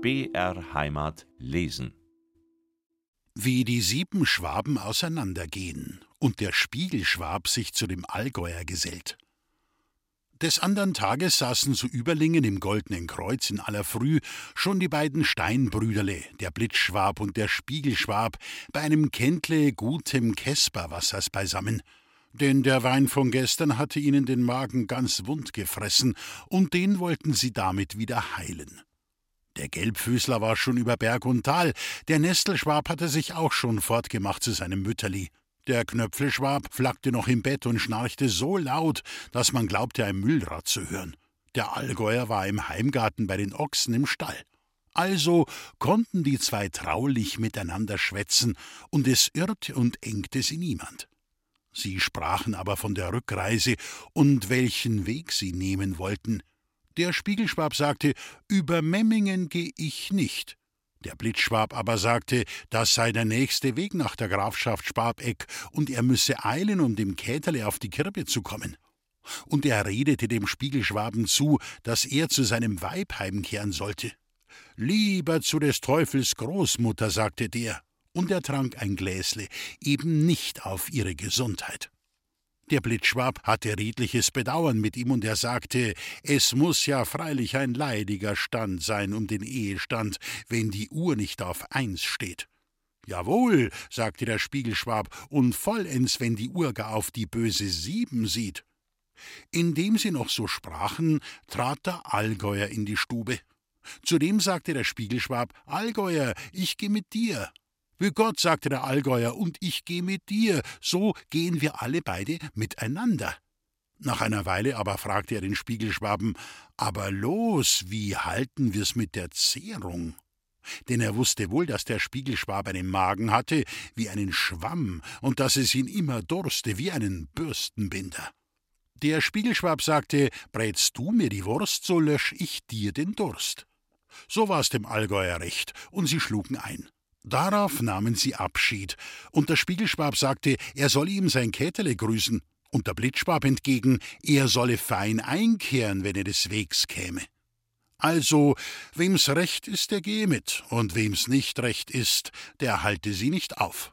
BR Heimat lesen. Wie die sieben Schwaben auseinandergehen und der Spiegelschwab sich zu dem Allgäuer gesellt. Des andern Tages saßen zu Überlingen im Goldenen Kreuz in aller Früh schon die beiden Steinbrüderle, der Blitzschwab und der Spiegelschwab, bei einem Kentle gutem Kesperwassers beisammen. Denn der Wein von gestern hatte ihnen den Magen ganz wund gefressen, und den wollten sie damit wieder heilen. Der Gelbfüßler war schon über Berg und Tal, der Nestelschwab hatte sich auch schon fortgemacht zu seinem Mütterli. Der Knöpfelschwab flackte noch im Bett und schnarchte so laut, dass man glaubte, ein Müllrad zu hören. Der Allgäuer war im Heimgarten bei den Ochsen im Stall. Also konnten die zwei traulich miteinander schwätzen, und es irrte und engte sie niemand. Sie sprachen aber von der Rückreise und welchen Weg sie nehmen wollten. Der Spiegelschwab sagte, über Memmingen geh ich nicht. Der Blitzschwab aber sagte, das sei der nächste Weg nach der Grafschaft Schwabeck und er müsse eilen, um dem Käterle auf die Kirbe zu kommen. Und er redete dem Spiegelschwaben zu, dass er zu seinem Weib heimkehren sollte. Lieber zu des Teufels Großmutter, sagte der, und er trank ein Gläsle, eben nicht auf ihre Gesundheit. Der Blitzschwab hatte redliches Bedauern mit ihm, und er sagte, es muss ja freilich ein leidiger Stand sein um den Ehestand, wenn die Uhr nicht auf eins steht. Jawohl, sagte der Spiegelschwab, und vollends, wenn die Uhr gar auf die böse Sieben sieht. Indem sie noch so sprachen, trat der Allgäuer in die Stube. Zudem sagte der Spiegelschwab, Allgäuer, ich geh mit dir. Wie Gott, sagte der Allgäuer, und ich geh mit dir, so gehen wir alle beide miteinander. Nach einer Weile aber fragte er den Spiegelschwaben, aber los, wie halten wir's mit der Zehrung? Denn er wusste wohl, dass der Spiegelschwab einen Magen hatte wie einen Schwamm und dass es ihn immer durste wie einen Bürstenbinder. Der Spiegelschwab sagte, brätst du mir die Wurst, so lösch ich dir den Durst. So war's dem Allgäuer recht, und sie schlugen ein. Darauf nahmen sie Abschied, und der Spiegelschwab sagte, er solle ihm sein Käterle grüßen, und der Blitzschwab entgegen, er solle fein einkehren, wenn er des Wegs käme. Also, wem's recht ist, der gehe mit, und wem's nicht recht ist, der halte sie nicht auf.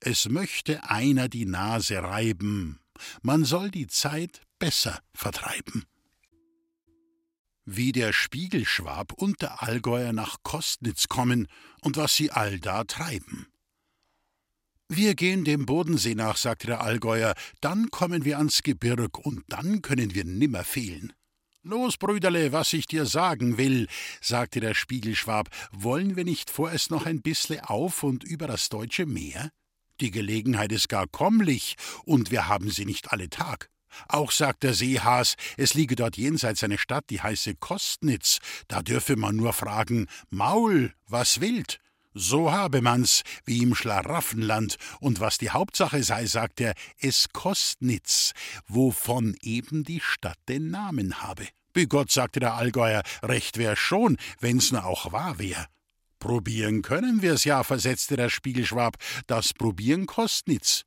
Es möchte einer die Nase reiben, man soll die Zeit besser vertreiben wie der Spiegelschwab und der Allgäuer nach Kostnitz kommen und was sie allda treiben. Wir gehen dem Bodensee nach, sagte der Allgäuer, dann kommen wir ans Gebirg und dann können wir nimmer fehlen. Los, Brüderle, was ich dir sagen will, sagte der Spiegelschwab, wollen wir nicht vorerst noch ein bissle auf und über das deutsche Meer? Die Gelegenheit ist gar kommlich, und wir haben sie nicht alle Tag. Auch sagt der Seehas, es liege dort jenseits eine Stadt, die heiße Kostnitz. Da dürfe man nur fragen: Maul, was wild? So habe man's, wie im Schlaraffenland, und was die Hauptsache sei, sagt er, es Kostnitz, wovon eben die Stadt den Namen habe. Bei Gott, sagte der Allgäuer, recht wär schon, wenn's nur auch wahr wär. Probieren können wir's ja, versetzte der Spiegelschwab, das Probieren Kostnitz.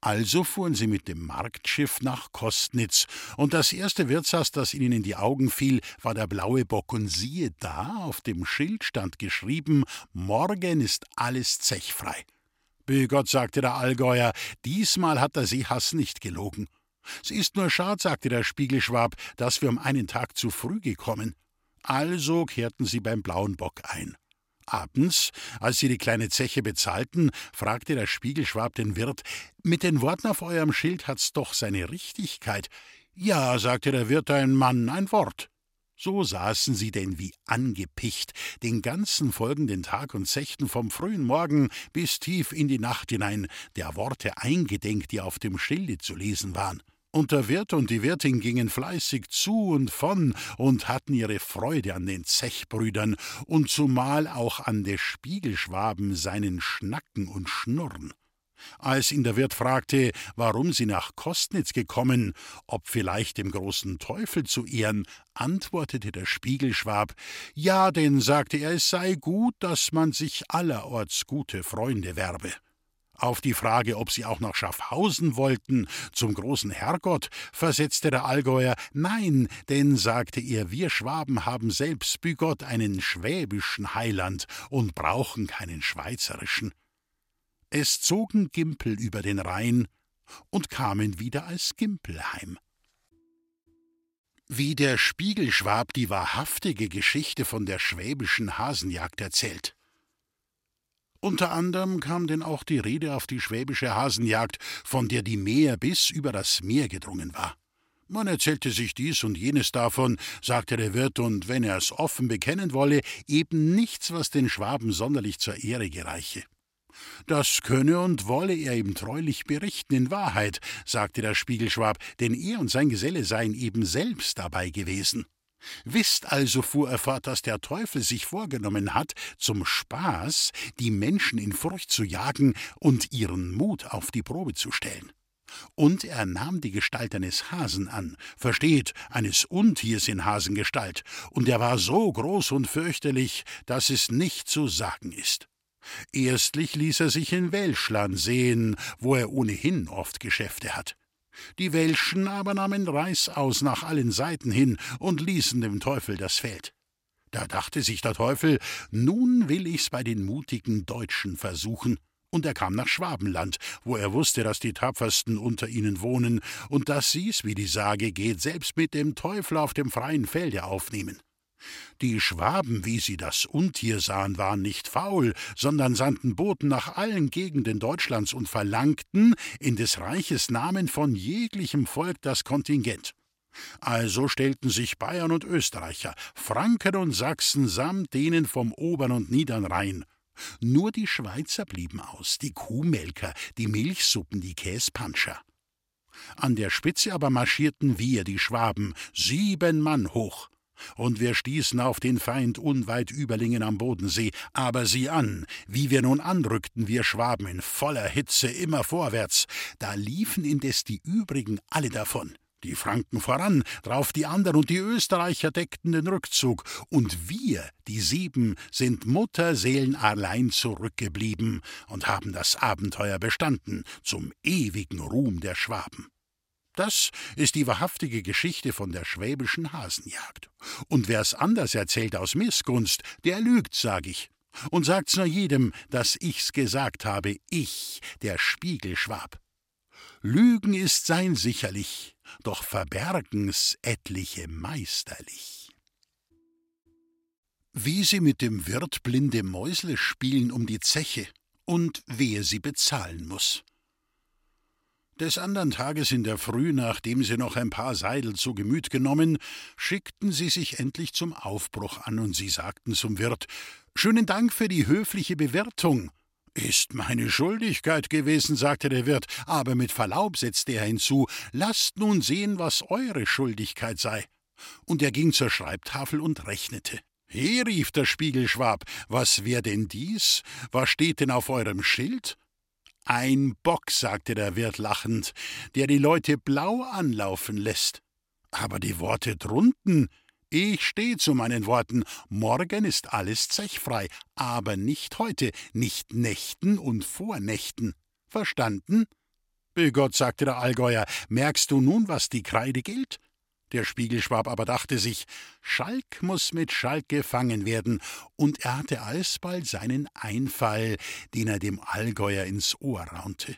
Also fuhren sie mit dem Marktschiff nach Kostnitz, und das erste Wirtshaus, das ihnen in die Augen fiel, war der Blaue Bock, und siehe da, auf dem Schild stand geschrieben, morgen ist alles zechfrei. Bei Gott, sagte der Allgäuer, diesmal hat der Seehass nicht gelogen. Es ist nur schad, sagte der Spiegelschwab, dass wir um einen Tag zu früh gekommen. Also kehrten sie beim Blauen Bock ein. Abends, als sie die kleine Zeche bezahlten, fragte der Spiegelschwab den Wirt: Mit den Worten auf eurem Schild hat's doch seine Richtigkeit. Ja, sagte der Wirt, ein Mann, ein Wort. So saßen sie denn wie angepicht den ganzen folgenden Tag und zechten vom frühen Morgen bis tief in die Nacht hinein, der Worte eingedenk, die auf dem Schilde zu lesen waren. Und der Wirt und die Wirtin gingen fleißig zu und von und hatten ihre Freude an den Zechbrüdern und zumal auch an des Spiegelschwaben seinen Schnacken und Schnurren. Als ihn der Wirt fragte, warum sie nach Kostnitz gekommen, ob vielleicht dem großen Teufel zu Ehren, antwortete der Spiegelschwab, ja, denn sagte er, es sei gut, dass man sich allerorts gute Freunde werbe. Auf die Frage, ob sie auch nach Schaffhausen wollten, zum großen Herrgott, versetzte der Allgäuer Nein, denn, sagte er, wir Schwaben haben selbst bei Gott einen schwäbischen Heiland und brauchen keinen schweizerischen. Es zogen Gimpel über den Rhein und kamen wieder als Gimpel heim. Wie der Spiegelschwab die wahrhaftige Geschichte von der schwäbischen Hasenjagd erzählt. Unter anderem kam denn auch die Rede auf die schwäbische Hasenjagd, von der die Meer bis über das Meer gedrungen war. Man erzählte sich dies und jenes davon, sagte der Wirt, und wenn er es offen bekennen wolle, eben nichts, was den Schwaben sonderlich zur Ehre gereiche. Das könne und wolle er ihm treulich berichten, in Wahrheit, sagte der Spiegelschwab, denn er und sein Geselle seien eben selbst dabei gewesen. Wisst also, fuhr er fort, dass der Teufel sich vorgenommen hat, zum Spaß die Menschen in Furcht zu jagen und ihren Mut auf die Probe zu stellen. Und er nahm die Gestalt eines Hasen an, versteht, eines Untiers in Hasengestalt, und er war so groß und fürchterlich, dass es nicht zu sagen ist. Erstlich ließ er sich in Welschland sehen, wo er ohnehin oft Geschäfte hat. Die Welschen aber nahmen Reißaus nach allen Seiten hin und ließen dem Teufel das Feld. Da dachte sich der Teufel, nun will ich's bei den mutigen Deutschen versuchen. Und er kam nach Schwabenland, wo er wusste, dass die Tapfersten unter ihnen wohnen und dass sie's, wie die Sage geht, selbst mit dem Teufel auf dem freien Felde aufnehmen. Die Schwaben, wie sie das Untier sahen, waren nicht faul, sondern sandten Boten nach allen Gegenden Deutschlands und verlangten in des Reiches Namen von jeglichem Volk das Kontingent. Also stellten sich Bayern und Österreicher, Franken und Sachsen samt denen vom Obern und Niedern Rhein. Nur die Schweizer blieben aus, die Kuhmelker, die Milchsuppen, die Käspanscher. An der Spitze aber marschierten wir, die Schwaben, sieben Mann hoch. Und wir stießen auf den Feind unweit Überlingen am Bodensee. Aber sieh an, wie wir nun anrückten, wir Schwaben in voller Hitze immer vorwärts. Da liefen indes die übrigen alle davon. Die Franken voran, drauf die anderen und die Österreicher deckten den Rückzug. Und wir, die Sieben, sind Mutterseelen allein zurückgeblieben und haben das Abenteuer bestanden, zum ewigen Ruhm der Schwaben. Das ist die wahrhaftige Geschichte von der schwäbischen Hasenjagd. Und wer's anders erzählt aus Missgunst, der lügt, sag ich. Und sagt's nur jedem, dass ich's gesagt habe, ich, der Spiegelschwab. Lügen ist sein sicherlich, doch verbergen's etliche meisterlich. Wie sie mit dem Wirt blinde Mäusle spielen um die Zeche und wer sie bezahlen muss. Des andern Tages in der Früh, nachdem sie noch ein paar Seidel zu Gemüt genommen, schickten sie sich endlich zum Aufbruch an, und sie sagten zum Wirt Schönen Dank für die höfliche Bewirtung. Ist meine Schuldigkeit gewesen, sagte der Wirt, aber mit Verlaub setzte er hinzu, lasst nun sehen, was eure Schuldigkeit sei. Und er ging zur Schreibtafel und rechnete. He, rief der Spiegelschwab, was wär denn dies? Was steht denn auf eurem Schild? Ein Bock, sagte der Wirt lachend, der die Leute blau anlaufen lässt. Aber die Worte drunten, ich stehe zu meinen Worten, morgen ist alles zechfrei, aber nicht heute, nicht Nächten und Vornächten. Verstanden? Gott, sagte der Allgäuer, merkst du nun, was die Kreide gilt? Der Spiegelschwab aber dachte sich, Schalk muss mit Schalk gefangen werden, und er hatte alsbald seinen Einfall, den er dem Allgäuer ins Ohr raunte.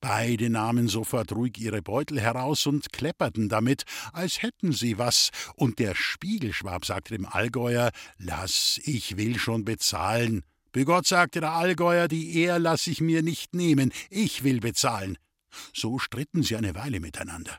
Beide nahmen sofort ruhig ihre Beutel heraus und klepperten damit, als hätten sie was, und der Spiegelschwab sagte dem Allgäuer, Lass, ich will schon bezahlen. Begott, sagte der Allgäuer, die Ehr lass ich mir nicht nehmen, ich will bezahlen. So stritten sie eine Weile miteinander.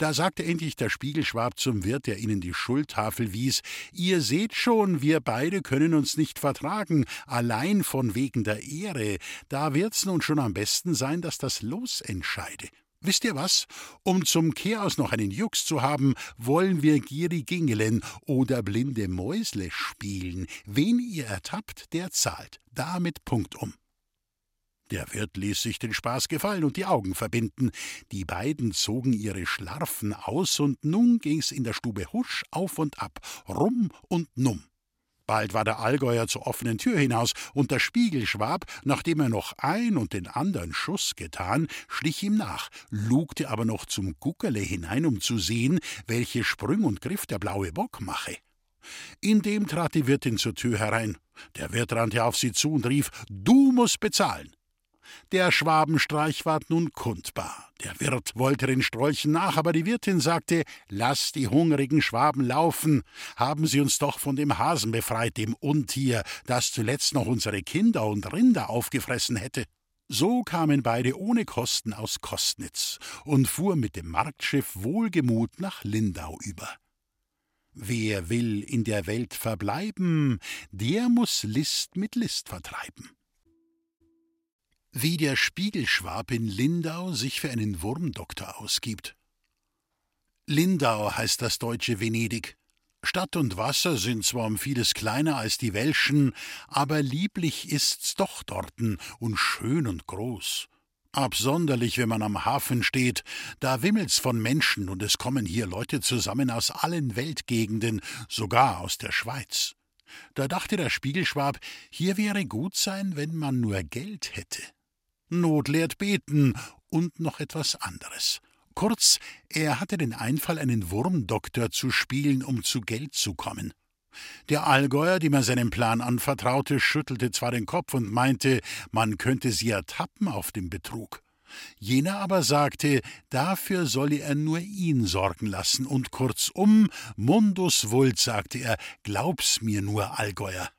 Da sagte endlich der Spiegelschwab zum Wirt, der ihnen die Schultafel wies, Ihr seht schon, wir beide können uns nicht vertragen, allein von wegen der Ehre, da wird's nun schon am besten sein, dass das Los entscheide. Wisst ihr was? Um zum Kehraus noch einen Jux zu haben, wollen wir Gierigingelen oder blinde Mäusle spielen. Wen ihr ertappt, der zahlt. Damit Punkt um. Der Wirt ließ sich den Spaß gefallen und die Augen verbinden. Die beiden zogen ihre Schlarfen aus, und nun ging's in der Stube husch auf und ab, rum und numm. Bald war der Allgäuer zur offenen Tür hinaus, und der Spiegelschwab, nachdem er noch ein und den andern Schuss getan, schlich ihm nach, lugte aber noch zum Guckerle hinein, um zu sehen, welche Sprüng und Griff der blaue Bock mache. Indem trat die Wirtin zur Tür herein. Der Wirt rannte auf sie zu und rief: Du musst bezahlen. Der Schwabenstreich ward nun kundbar. Der Wirt wollte den Strolchen nach, aber die Wirtin sagte: Lass die hungrigen Schwaben laufen. Haben sie uns doch von dem Hasen befreit, dem Untier, das zuletzt noch unsere Kinder und Rinder aufgefressen hätte. So kamen beide ohne Kosten aus Kostnitz und fuhren mit dem Marktschiff wohlgemut nach Lindau über. Wer will in der Welt verbleiben, der muss List mit List vertreiben. Wie der Spiegelschwab in Lindau sich für einen Wurmdoktor ausgibt. Lindau heißt das deutsche Venedig. Stadt und Wasser sind zwar um vieles kleiner als die Welschen, aber lieblich ist's doch dorten und schön und groß. Absonderlich, wenn man am Hafen steht, da wimmelt's von Menschen und es kommen hier Leute zusammen aus allen Weltgegenden, sogar aus der Schweiz. Da dachte der Spiegelschwab, hier wäre gut sein, wenn man nur Geld hätte. Not lehrt beten und noch etwas anderes. Kurz, er hatte den Einfall, einen Wurmdoktor zu spielen, um zu Geld zu kommen. Der Allgäuer, dem er seinen Plan anvertraute, schüttelte zwar den Kopf und meinte, man könnte sie ertappen auf dem Betrug. Jener aber sagte, dafür solle er nur ihn sorgen lassen, und kurzum, Mundus vult, sagte er, glaub's mir nur, Allgäuer.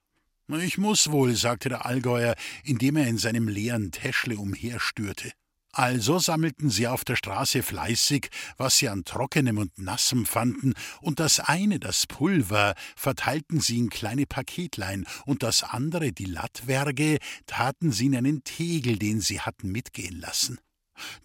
Ich muss wohl, sagte der Allgäuer, indem er in seinem leeren Täschle umherstürte. Also sammelten sie auf der Straße fleißig, was sie an Trockenem und Nassem fanden, und das eine, das Pulver, verteilten sie in kleine Paketlein, und das andere, die Lattwerge, taten sie in einen Tegel, den sie hatten mitgehen lassen.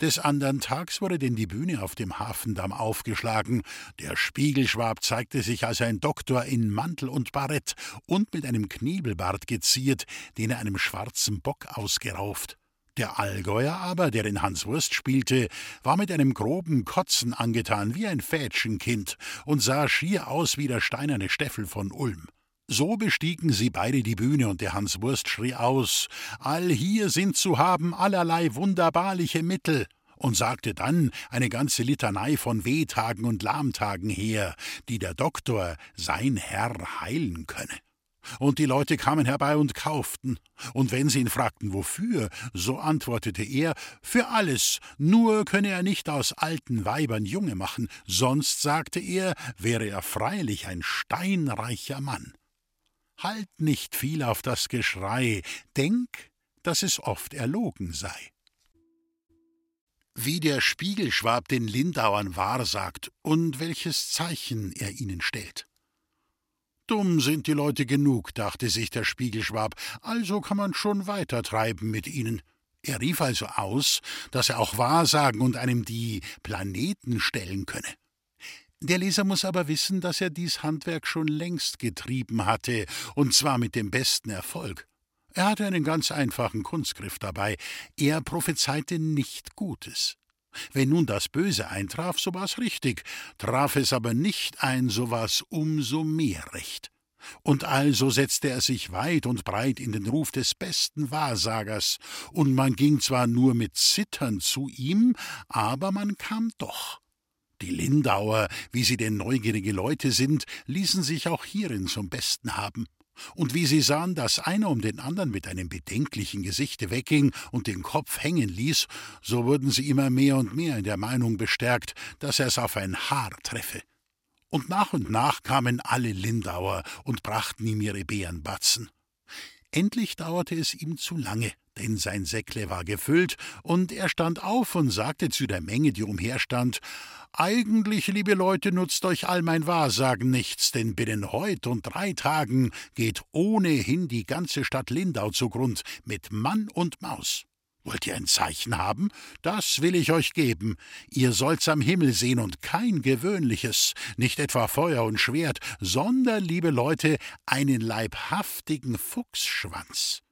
Des andern Tags wurde denn die Bühne auf dem Hafendamm aufgeschlagen. Der Spiegelschwab zeigte sich als ein Doktor in Mantel und Barett und mit einem Knebelbart geziert, den er einem schwarzen Bock ausgerauft. Der Allgäuer aber, der den Hans Wurst spielte, war mit einem groben Kotzen angetan wie ein Fädchenkind und sah schier aus wie der steinerne Steffel von Ulm. So bestiegen sie beide die Bühne, und der Hans Wurst schrie aus Allhier sind zu haben allerlei wunderbarliche Mittel, und sagte dann eine ganze Litanei von Wehtagen und Lahmtagen her, die der Doktor, sein Herr, heilen könne. Und die Leute kamen herbei und kauften. Und wenn sie ihn fragten, wofür, so antwortete er, für alles, nur könne er nicht aus alten Weibern Junge machen, sonst, sagte er, wäre er freilich ein steinreicher Mann. Halt nicht viel auf das Geschrei, denk, dass es oft erlogen sei. Wie der Spiegelschwab den Lindauern wahrsagt und welches Zeichen er ihnen stellt. Dumm sind die Leute genug, dachte sich der Spiegelschwab, also kann man schon weitertreiben mit ihnen. Er rief also aus, dass er auch Wahrsagen und einem die Planeten stellen könne. Der Leser muss aber wissen, dass er dies Handwerk schon längst getrieben hatte, und zwar mit dem besten Erfolg. Er hatte einen ganz einfachen Kunstgriff dabei. Er prophezeite nicht Gutes. Wenn nun das Böse eintraf, so war's richtig, traf es aber nicht ein, so war's umso mehr recht. Und also setzte er sich weit und breit in den Ruf des besten Wahrsagers, und man ging zwar nur mit Zittern zu ihm, aber man kam doch. Die Lindauer, wie sie denn neugierige Leute sind, ließen sich auch hierin zum Besten haben. Und wie sie sahen, dass einer um den anderen mit einem bedenklichen Gesichte wegging und den Kopf hängen ließ, so wurden sie immer mehr und mehr in der Meinung bestärkt, dass er es auf ein Haar treffe. Und nach und nach kamen alle Lindauer und brachten ihm ihre Bärenbatzen. Endlich dauerte es ihm zu lange, denn sein Säckle war gefüllt, und er stand auf und sagte zu der Menge, die umherstand Eigentlich, liebe Leute, nutzt euch all mein Wahrsagen nichts, denn binnen heut und drei Tagen geht ohnehin die ganze Stadt Lindau zugrund, mit Mann und Maus. Wollt ihr ein Zeichen haben? Das will ich euch geben. Ihr sollt's am Himmel sehen und kein gewöhnliches, nicht etwa Feuer und Schwert, sondern, liebe Leute, einen leibhaftigen Fuchsschwanz.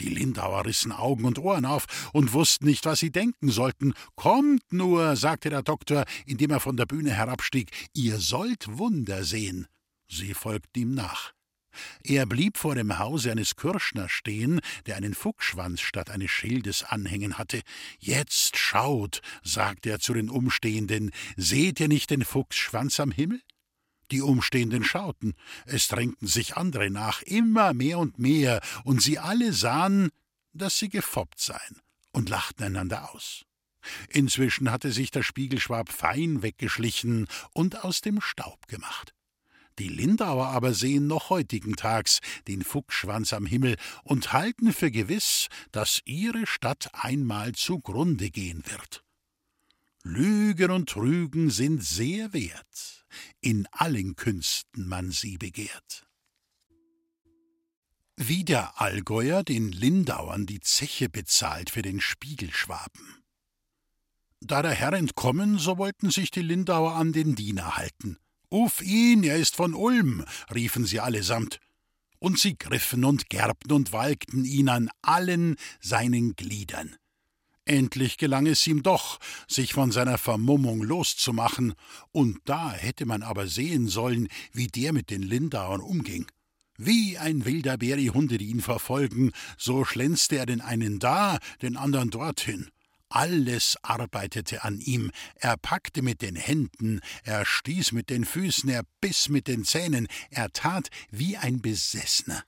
Die Lindauer rissen Augen und Ohren auf und wussten nicht, was sie denken sollten. Kommt nur, sagte der Doktor, indem er von der Bühne herabstieg, ihr sollt Wunder sehen. Sie folgten ihm nach. Er blieb vor dem Hause eines Kürschners stehen, der einen Fuchsschwanz statt eines Schildes anhängen hatte. Jetzt schaut, sagte er zu den Umstehenden, seht ihr nicht den Fuchsschwanz am Himmel? Die Umstehenden schauten, es drängten sich andere nach, immer mehr und mehr, und sie alle sahen, dass sie gefoppt seien, und lachten einander aus. Inzwischen hatte sich der Spiegelschwab fein weggeschlichen und aus dem Staub gemacht. Die Lindauer aber sehen noch heutigen Tags den Fuchsschwanz am Himmel und halten für gewiss, dass ihre Stadt einmal zugrunde gehen wird. Lügen und Trügen sind sehr wert, in allen Künsten man sie begehrt. Wie der Allgäuer den Lindauern die Zeche bezahlt für den Spiegelschwaben. Da der Herr entkommen, so wollten sich die Lindauer an den Diener halten. Uff ihn, er ist von Ulm, riefen sie allesamt. Und sie griffen und gerbten und walkten ihn an allen seinen Gliedern. Endlich gelang es ihm doch, sich von seiner Vermummung loszumachen, und da hätte man aber sehen sollen, wie der mit den Lindauern umging. Wie ein wilder Bär die die ihn verfolgen, so schlänzte er den einen da, den anderen dorthin. Alles arbeitete an ihm. Er packte mit den Händen, er stieß mit den Füßen, er biss mit den Zähnen, er tat wie ein Besessener.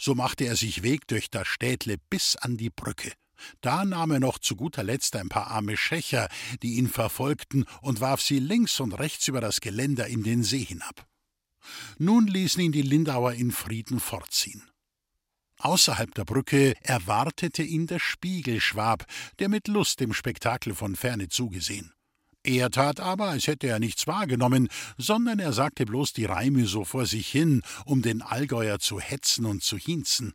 So machte er sich Weg durch das Städtle bis an die Brücke. Da nahm er noch zu guter Letzt ein paar arme Schächer, die ihn verfolgten, und warf sie links und rechts über das Geländer in den See hinab. Nun ließen ihn die Lindauer in Frieden fortziehen. Außerhalb der Brücke erwartete ihn der Spiegelschwab, der mit Lust dem Spektakel von ferne zugesehen. Er tat aber, als hätte er nichts wahrgenommen, sondern er sagte bloß die Reime so vor sich hin, um den Allgäuer zu hetzen und zu hinzen.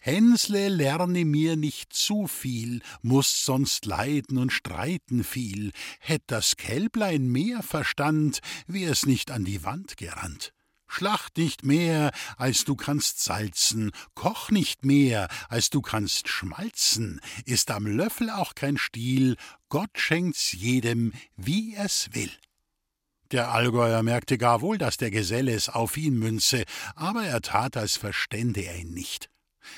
Hänsle lerne mir nicht zu viel, musst sonst leiden und streiten viel. Hätt das Kälblein mehr Verstand, wär's nicht an die Wand gerannt. Schlacht nicht mehr, als du kannst salzen, koch nicht mehr, als du kannst schmalzen, ist am Löffel auch kein Stiel, Gott schenkt's jedem, wie er's will. Der Allgäuer merkte gar wohl, dass der Geselle es auf ihn münze, aber er tat, als verstände er ihn nicht.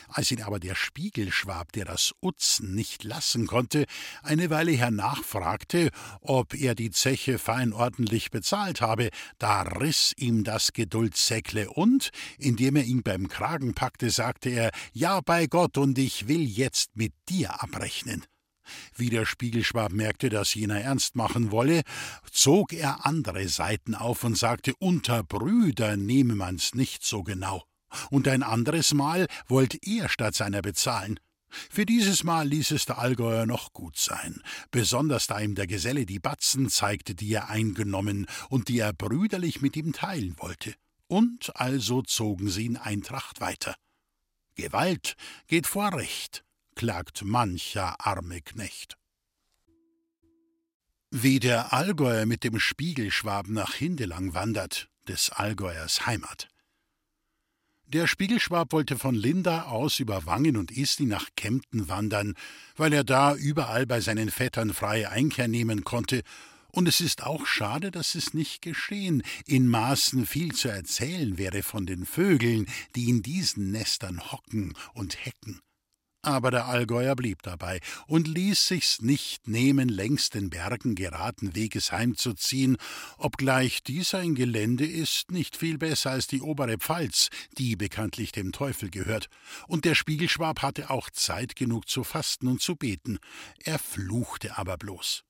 Als ihn aber der Spiegelschwab, der das Utzen nicht lassen konnte, eine Weile hernach fragte, ob er die Zeche fein ordentlich bezahlt habe, da riß ihm das Geduldsäckle und, indem er ihn beim Kragen packte, sagte er, ja bei Gott, und ich will jetzt mit dir abrechnen. Wie der Spiegelschwab merkte, dass jener ernst machen wolle, zog er andere Seiten auf und sagte, unter Brüdern nehme man's nicht so genau und ein anderes Mal wollte er statt seiner bezahlen. Für dieses Mal ließ es der Allgäuer noch gut sein, besonders da ihm der Geselle die Batzen zeigte, die er eingenommen und die er brüderlich mit ihm teilen wollte. Und also zogen sie in Eintracht weiter. Gewalt geht vor Recht, klagt mancher arme Knecht. Wie der Allgäuer mit dem Spiegelschwaben nach Hindelang wandert, des Allgäuers Heimat. Der Spiegelschwab wollte von Linda aus über Wangen und Isti nach Kempten wandern, weil er da überall bei seinen Vettern freie Einkehr nehmen konnte, und es ist auch schade, dass es nicht geschehen. In Maßen viel zu erzählen wäre von den Vögeln, die in diesen Nestern hocken und hecken. Aber der Allgäuer blieb dabei und ließ sich's nicht nehmen, längs den Bergen geraten Weges heimzuziehen, obgleich dies ein Gelände ist, nicht viel besser als die obere Pfalz, die bekanntlich dem Teufel gehört. Und der Spiegelschwab hatte auch Zeit genug zu fasten und zu beten. Er fluchte aber bloß.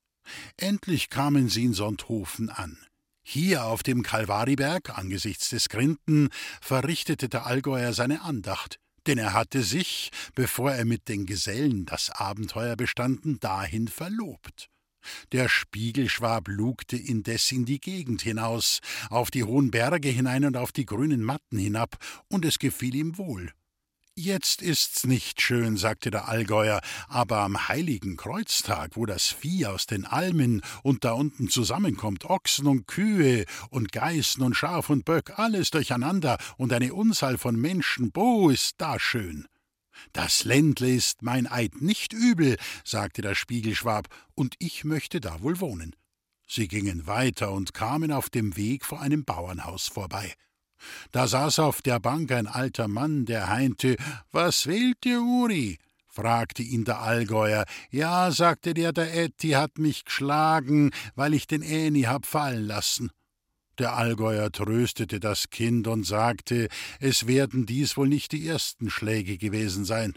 Endlich kamen sie in Sonthofen an. Hier auf dem Kalvariberg, angesichts des Grinden, verrichtete der Allgäuer seine Andacht denn er hatte sich, bevor er mit den Gesellen das Abenteuer bestanden, dahin verlobt. Der Spiegelschwab lugte indes in die Gegend hinaus, auf die hohen Berge hinein und auf die grünen Matten hinab, und es gefiel ihm wohl. Jetzt ist's nicht schön, sagte der Allgäuer, aber am heiligen Kreuztag, wo das Vieh aus den Almen und da unten zusammenkommt, Ochsen und Kühe und Geißen und Schaf und Böck, alles durcheinander und eine Unzahl von Menschen, bo, ist da schön. Das Ländle ist mein Eid nicht übel, sagte der Spiegelschwab, und ich möchte da wohl wohnen. Sie gingen weiter und kamen auf dem Weg vor einem Bauernhaus vorbei. Da saß auf der Bank ein alter Mann, der heinte, Was wählt ihr, Uri? fragte ihn der Allgäuer. Ja, sagte der, der Etti hat mich geschlagen, weil ich den Äni hab fallen lassen. Der Allgäuer tröstete das Kind und sagte, es werden dies wohl nicht die ersten Schläge gewesen sein.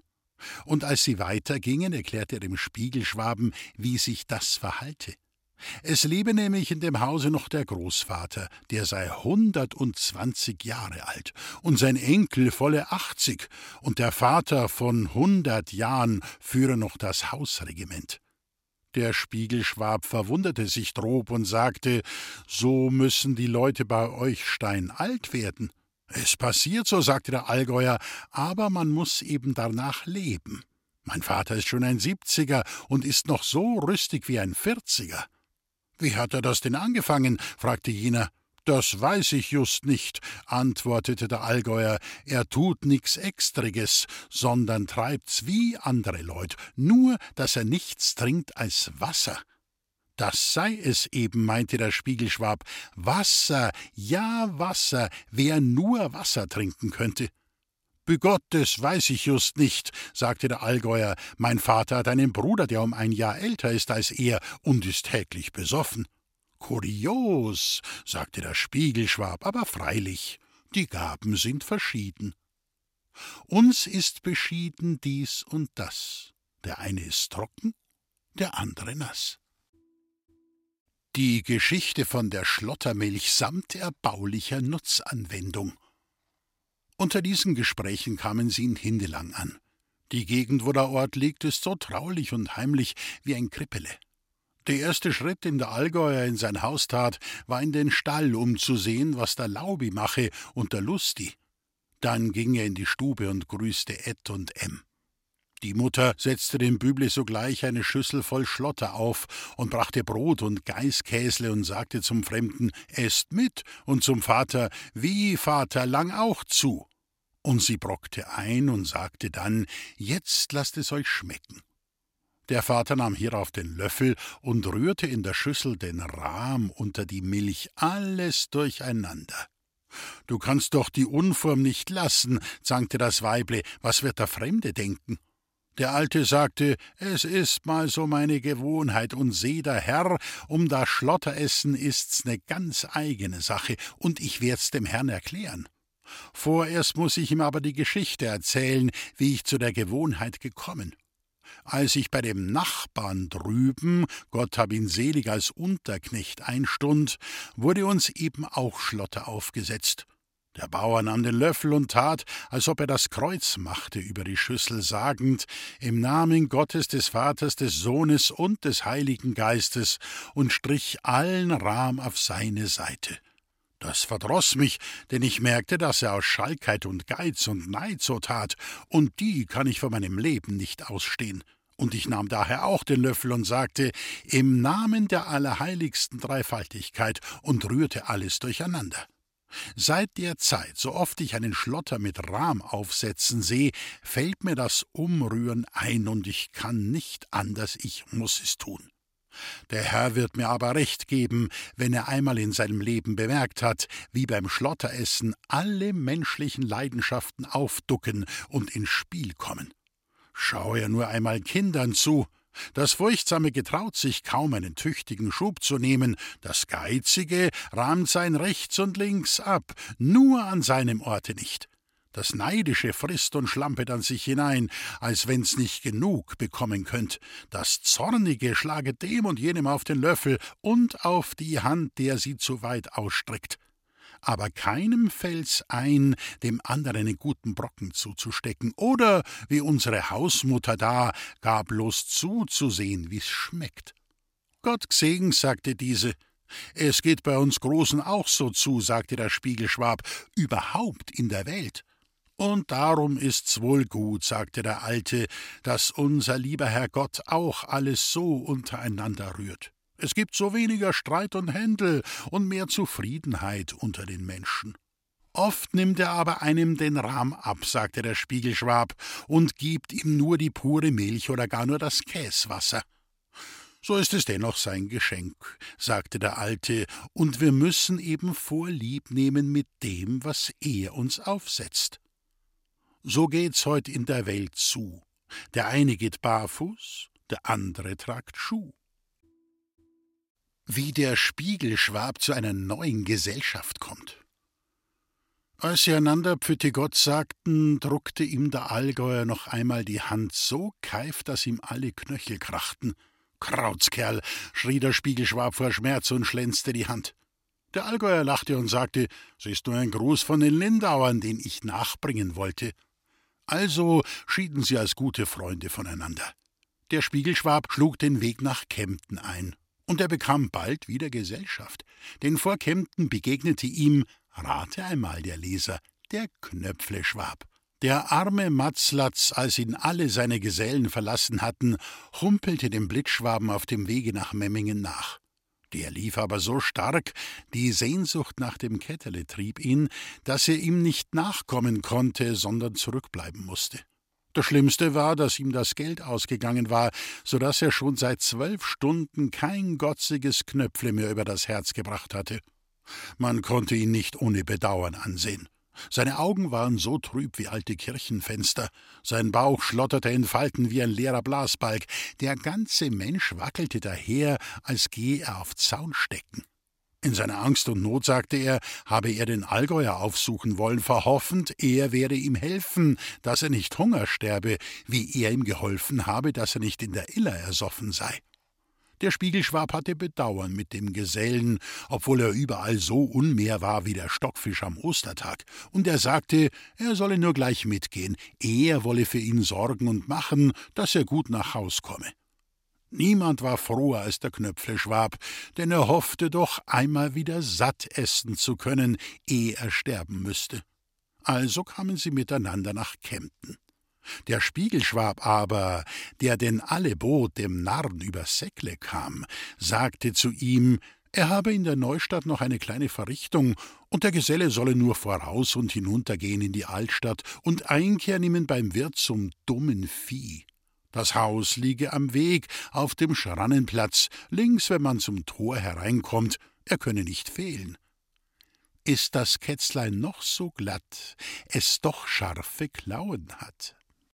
Und als sie weitergingen, erklärte er dem Spiegelschwaben, wie sich das verhalte. Es lebe nämlich in dem Hause noch der Großvater, der sei hundertundzwanzig Jahre alt, und sein Enkel volle achtzig, und der Vater von hundert Jahren führe noch das Hausregiment. Der Spiegelschwab verwunderte sich drob und sagte, so müssen die Leute bei euch steinalt werden. Es passiert so, sagte der Allgäuer, aber man muss eben danach leben. Mein Vater ist schon ein Siebziger und ist noch so rüstig wie ein Vierziger. Wie hat er das denn angefangen? fragte jener. Das weiß ich just nicht, antwortete der Allgäuer. Er tut nix Extriges, sondern treibt's wie andere Leute, nur dass er nichts trinkt als Wasser. Das sei es eben, meinte der Spiegelschwab. Wasser, ja Wasser, wer nur Wasser trinken könnte. Begott, das weiß ich just nicht, sagte der Allgäuer. Mein Vater hat einen Bruder, der um ein Jahr älter ist als er und ist täglich besoffen. Kurios, sagte der Spiegelschwab, aber freilich, die Gaben sind verschieden. Uns ist beschieden dies und das. Der eine ist trocken, der andere nass. Die Geschichte von der Schlottermilch samt erbaulicher Nutzanwendung. Unter diesen Gesprächen kamen sie in Hindelang an. Die Gegend, wo der Ort liegt, ist so traulich und heimlich wie ein Krippele. Der erste Schritt, den der Allgäuer in sein Haus tat, war in den Stall, um zu sehen, was der Laubi mache und der Lusti. Dann ging er in die Stube und grüßte Ed und M. Die Mutter setzte dem Büble sogleich eine Schüssel voll Schlotter auf und brachte Brot und Geißkäsle und sagte zum Fremden, esst mit, und zum Vater, wie, Vater, lang auch zu. Und sie brockte ein und sagte dann, jetzt lasst es euch schmecken. Der Vater nahm hierauf den Löffel und rührte in der Schüssel den Rahm unter die Milch, alles durcheinander. Du kannst doch die Unform nicht lassen, zankte das Weible, was wird der Fremde denken? Der Alte sagte, es ist mal so meine Gewohnheit, und seh der Herr, um das Schlotteressen ist's ne ganz eigene Sache, und ich werd's dem Herrn erklären. Vorerst muss ich ihm aber die Geschichte erzählen, wie ich zu der Gewohnheit gekommen als ich bei dem Nachbarn drüben, Gott hab ihn selig als Unterknecht einstund, wurde uns eben auch Schlotter aufgesetzt. Der Bauer nahm den Löffel und tat, als ob er das Kreuz machte über die Schüssel, sagend, im Namen Gottes, des Vaters, des Sohnes und des Heiligen Geistes, und strich allen Rahm auf seine Seite. Das verdroß mich, denn ich merkte, dass er aus Schalkheit und Geiz und Neid so tat, und die kann ich vor meinem Leben nicht ausstehen. Und ich nahm daher auch den Löffel und sagte, im Namen der allerheiligsten Dreifaltigkeit, und rührte alles durcheinander. Seit der Zeit, so oft ich einen Schlotter mit Rahm aufsetzen sehe, fällt mir das Umrühren ein, und ich kann nicht anders, ich muss es tun. Der Herr wird mir aber recht geben, wenn er einmal in seinem Leben bemerkt hat, wie beim Schlotteressen alle menschlichen Leidenschaften aufducken und ins Spiel kommen. Schau er nur einmal Kindern zu, das Furchtsame getraut sich kaum einen tüchtigen Schub zu nehmen, das Geizige rahmt sein rechts und links ab, nur an seinem Orte nicht. Das Neidische frisst und schlampet an sich hinein, als wenn's nicht genug bekommen könnt. Das Zornige schlaget dem und jenem auf den Löffel und auf die Hand, der sie zu weit ausstreckt. Aber keinem fällt's ein, dem anderen einen guten Brocken zuzustecken, oder, wie unsere Hausmutter da, gar bloß zuzusehen, wie's schmeckt. Gott gsegen, sagte diese, es geht bei uns Großen auch so zu, sagte der Spiegelschwab, überhaupt in der Welt. Und darum ist's wohl gut, sagte der Alte, dass unser lieber Herr Gott auch alles so untereinander rührt. Es gibt so weniger Streit und Händel und mehr Zufriedenheit unter den Menschen. Oft nimmt er aber einem den Rahm ab, sagte der Spiegelschwab, und gibt ihm nur die pure Milch oder gar nur das Käswasser. So ist es dennoch sein Geschenk, sagte der Alte, und wir müssen eben Vorlieb nehmen mit dem, was er uns aufsetzt. So geht's heut in der Welt zu. Der eine geht barfuß, der andere tragt Schuh. Wie der Spiegelschwab zu einer neuen Gesellschaft kommt. Als sie einander Pfütte Gott sagten, druckte ihm der Allgäuer noch einmal die Hand so keif, dass ihm alle Knöchel krachten. Krautskerl, schrie der Spiegelschwab vor Schmerz und schlänzte die Hand. Der Allgäuer lachte und sagte, es ist nur ein Gruß von den Lindauern, den ich nachbringen wollte. Also schieden sie als gute Freunde voneinander. Der Spiegelschwab schlug den Weg nach Kempten ein, und er bekam bald wieder Gesellschaft, denn vor Kempten begegnete ihm, rate einmal der Leser, der Knöpfleschwab. Der arme Matzlatz, als ihn alle seine Gesellen verlassen hatten, humpelte dem Blitzschwaben auf dem Wege nach Memmingen nach. Der lief aber so stark, die Sehnsucht nach dem Ketterle trieb ihn, dass er ihm nicht nachkommen konnte, sondern zurückbleiben musste. Das Schlimmste war, dass ihm das Geld ausgegangen war, so dass er schon seit zwölf Stunden kein gotziges Knöpfle mehr über das Herz gebracht hatte. Man konnte ihn nicht ohne Bedauern ansehen. Seine Augen waren so trüb wie alte Kirchenfenster, sein Bauch schlotterte in Falten wie ein leerer Blasbalg, der ganze Mensch wackelte daher, als gehe er auf Zaunstecken. In seiner Angst und Not sagte er, habe er den Allgäuer aufsuchen wollen, verhoffend, er werde ihm helfen, dass er nicht Hunger sterbe, wie er ihm geholfen habe, dass er nicht in der Iller ersoffen sei. Der Spiegelschwab hatte Bedauern mit dem Gesellen, obwohl er überall so unmehr war wie der Stockfisch am Ostertag, und er sagte, er solle nur gleich mitgehen, er wolle für ihn sorgen und machen, dass er gut nach Haus komme. Niemand war froher als der Knöpfleschwab, denn er hoffte doch, einmal wieder satt essen zu können, ehe er sterben müsste. Also kamen sie miteinander nach Kempten. Der Spiegelschwab aber, der denn alle bot, dem Narren übers Säckle kam, sagte zu ihm, er habe in der Neustadt noch eine kleine Verrichtung, und der Geselle solle nur voraus und hinuntergehen in die Altstadt und Einkehr nehmen beim Wirt zum dummen Vieh. Das Haus liege am Weg, auf dem Schrannenplatz, links, wenn man zum Tor hereinkommt, er könne nicht fehlen ist das Kätzlein noch so glatt, es doch scharfe Klauen hat.